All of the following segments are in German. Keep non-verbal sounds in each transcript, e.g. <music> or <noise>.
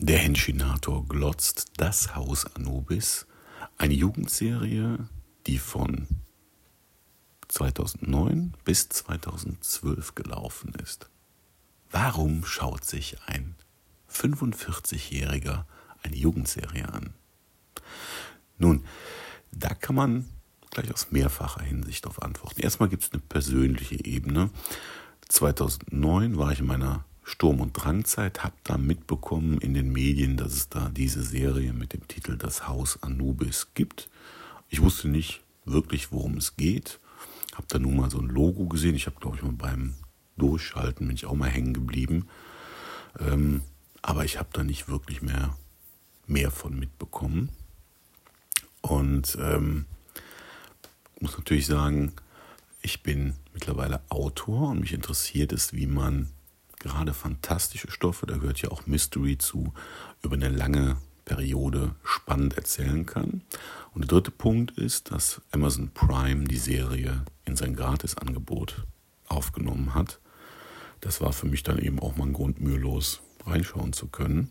Der Henschinator glotzt das Haus Anubis, eine Jugendserie, die von 2009 bis 2012 gelaufen ist. Warum schaut sich ein 45-Jähriger eine Jugendserie an? Nun, da kann man gleich aus mehrfacher Hinsicht darauf antworten. Erstmal gibt es eine persönliche Ebene. 2009 war ich in meiner Sturm- und Drangzeit, habe da mitbekommen in den Medien, dass es da diese Serie mit dem Titel Das Haus Anubis gibt. Ich wusste nicht wirklich, worum es geht. Habe da nun mal so ein Logo gesehen. Ich habe, glaube ich, mal beim Durchschalten bin ich auch mal hängen geblieben. Ähm, aber ich habe da nicht wirklich mehr, mehr von mitbekommen. Und ähm, muss natürlich sagen, ich bin mittlerweile Autor und mich interessiert es, wie man gerade fantastische Stoffe, da gehört ja auch Mystery zu, über eine lange Periode spannend erzählen kann. Und der dritte Punkt ist, dass Amazon Prime die Serie in sein Gratisangebot aufgenommen hat. Das war für mich dann eben auch mal ein Grund, mühelos reinschauen zu können.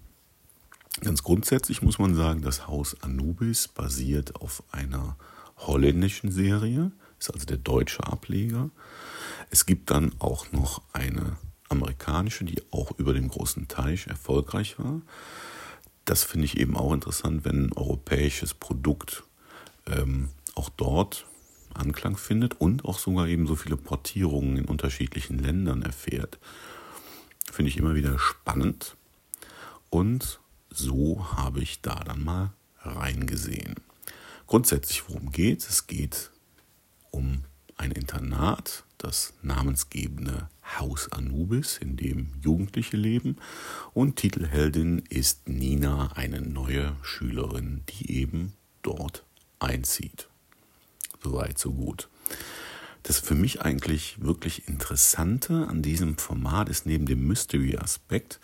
Ganz grundsätzlich muss man sagen, das Haus Anubis basiert auf einer holländischen Serie, ist also der deutsche Ableger. Es gibt dann auch noch eine amerikanische, die auch über dem großen Teich erfolgreich war. Das finde ich eben auch interessant, wenn ein europäisches Produkt ähm, auch dort Anklang findet und auch sogar eben so viele Portierungen in unterschiedlichen Ländern erfährt. Finde ich immer wieder spannend. Und so habe ich da dann mal reingesehen. Grundsätzlich, worum geht es? Es geht um ein Internat, das namensgebende Haus Anubis, in dem Jugendliche leben. Und Titelheldin ist Nina, eine neue Schülerin, die eben dort einzieht. Soweit, so gut. Das für mich eigentlich wirklich Interessante an diesem Format ist neben dem Mystery-Aspekt,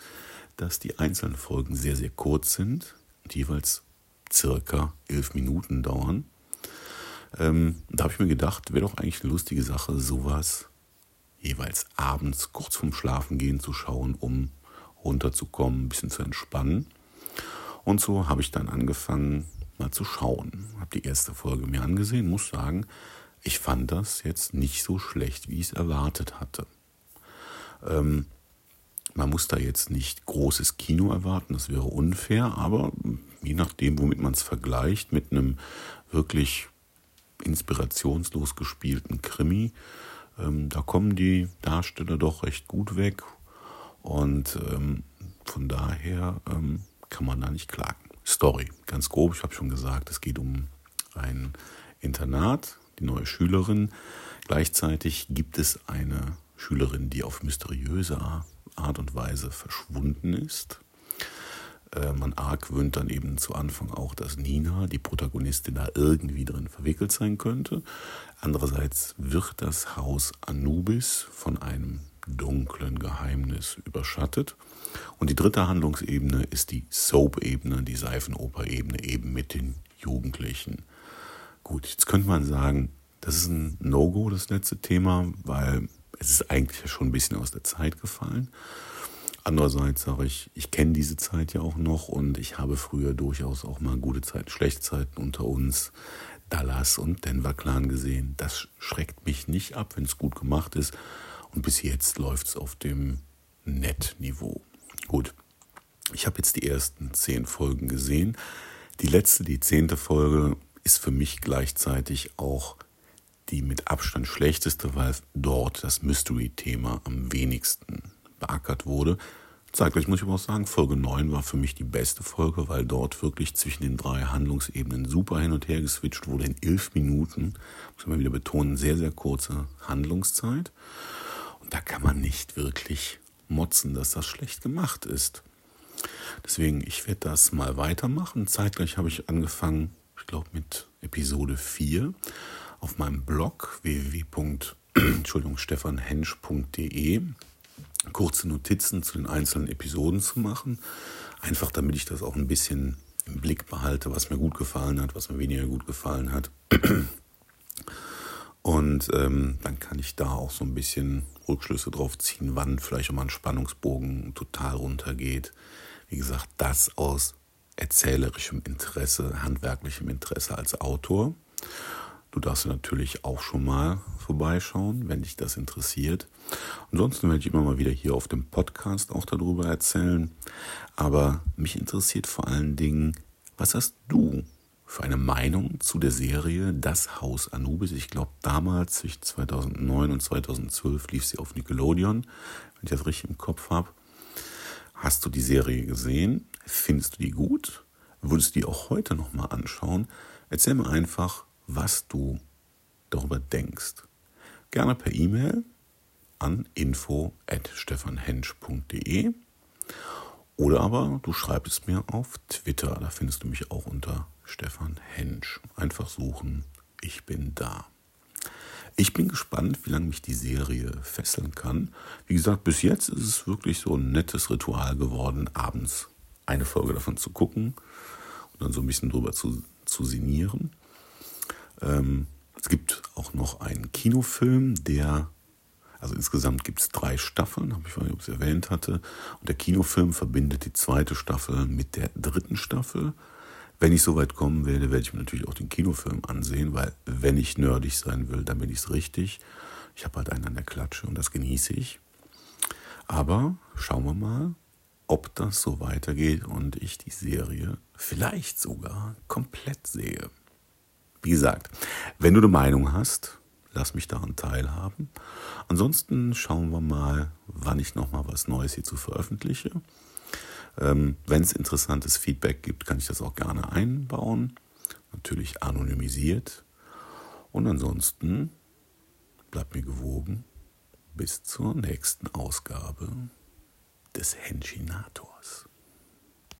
dass die einzelnen Folgen sehr, sehr kurz sind und jeweils circa elf Minuten dauern. Ähm, da habe ich mir gedacht, wäre doch eigentlich eine lustige Sache, sowas jeweils abends kurz vorm Schlafengehen zu schauen, um runterzukommen, ein bisschen zu entspannen. Und so habe ich dann angefangen, mal zu schauen. Habe die erste Folge mir angesehen, muss sagen, ich fand das jetzt nicht so schlecht, wie ich es erwartet hatte. Ähm, man muss da jetzt nicht großes Kino erwarten, das wäre unfair, aber je nachdem, womit man es vergleicht, mit einem wirklich inspirationslos gespielten Krimi, ähm, da kommen die Darsteller doch recht gut weg und ähm, von daher ähm, kann man da nicht klagen. Story, ganz grob, ich habe schon gesagt, es geht um ein Internat, die neue Schülerin. Gleichzeitig gibt es eine Schülerin, die auf mysteriöse Art und Weise verschwunden ist. Äh, man argwöhnt dann eben zu Anfang auch, dass Nina, die Protagonistin, da irgendwie drin verwickelt sein könnte. Andererseits wird das Haus Anubis von einem dunklen Geheimnis überschattet. Und die dritte Handlungsebene ist die Soap-Ebene, die Seifenoper-Ebene, eben mit den Jugendlichen. Gut, jetzt könnte man sagen, das ist ein No-Go, das letzte Thema, weil es ist eigentlich schon ein bisschen aus der Zeit gefallen. Andererseits sage ich, ich kenne diese Zeit ja auch noch und ich habe früher durchaus auch mal gute Zeiten, schlechte Zeiten unter uns, Dallas und Denver Clan gesehen. Das schreckt mich nicht ab, wenn es gut gemacht ist. Und bis jetzt läuft es auf dem Net-Niveau. Gut, ich habe jetzt die ersten zehn Folgen gesehen. Die letzte, die zehnte Folge, ist für mich gleichzeitig auch die mit Abstand schlechteste, weil dort das Mystery-Thema am wenigsten beackert wurde. Zeitgleich muss ich aber auch sagen, Folge 9 war für mich die beste Folge, weil dort wirklich zwischen den drei Handlungsebenen super hin und her geswitcht wurde in elf Minuten. Muss man wieder betonen, sehr, sehr kurze Handlungszeit. Und da kann man nicht wirklich motzen, dass das schlecht gemacht ist. Deswegen, ich werde das mal weitermachen. Zeitgleich habe ich angefangen, ich glaube, mit Episode 4 auf meinem Blog www.stefanhensch.de <coughs> kurze Notizen zu den einzelnen Episoden zu machen. Einfach damit ich das auch ein bisschen im Blick behalte, was mir gut gefallen hat, was mir weniger gut gefallen hat. Und ähm, dann kann ich da auch so ein bisschen Rückschlüsse drauf ziehen, wann vielleicht auch mal ein Spannungsbogen total runtergeht, Wie gesagt, das aus erzählerischem Interesse, handwerklichem Interesse als Autor. Du darfst natürlich auch schon mal vorbeischauen, wenn dich das interessiert. Ansonsten werde ich immer mal wieder hier auf dem Podcast auch darüber erzählen. Aber mich interessiert vor allen Dingen, was hast du für eine Meinung zu der Serie Das Haus Anubis? Ich glaube, damals, zwischen 2009 und 2012, lief sie auf Nickelodeon, wenn ich das richtig im Kopf habe. Hast du die Serie gesehen? Findest du die gut? Würdest du die auch heute nochmal anschauen? Erzähl mir einfach, was du darüber denkst. Gerne per E-Mail an info.stefanhensch.de oder aber du schreibst mir auf Twitter, da findest du mich auch unter Stefan Hensch. Einfach suchen, ich bin da. Ich bin gespannt, wie lange mich die Serie fesseln kann. Wie gesagt, bis jetzt ist es wirklich so ein nettes Ritual geworden, abends eine Folge davon zu gucken und dann so ein bisschen drüber zu, zu sinnieren. Ähm, es gibt auch noch einen Kinofilm, der, also insgesamt gibt es drei Staffeln, habe ich vorhin erwähnt hatte. Und der Kinofilm verbindet die zweite Staffel mit der dritten Staffel. Wenn ich soweit kommen werde, werde ich mir natürlich auch den Kinofilm ansehen, weil wenn ich nerdig sein will, dann bin ich es richtig. Ich habe halt einen an der Klatsche und das genieße ich. Aber schauen wir mal, ob das so weitergeht und ich die Serie vielleicht sogar komplett sehe. Wie gesagt, wenn du eine Meinung hast, lass mich daran teilhaben. Ansonsten schauen wir mal, wann ich nochmal was Neues hierzu veröffentliche. Ähm, wenn es interessantes Feedback gibt, kann ich das auch gerne einbauen. Natürlich anonymisiert. Und ansonsten bleibt mir gewogen. Bis zur nächsten Ausgabe des Henchinators.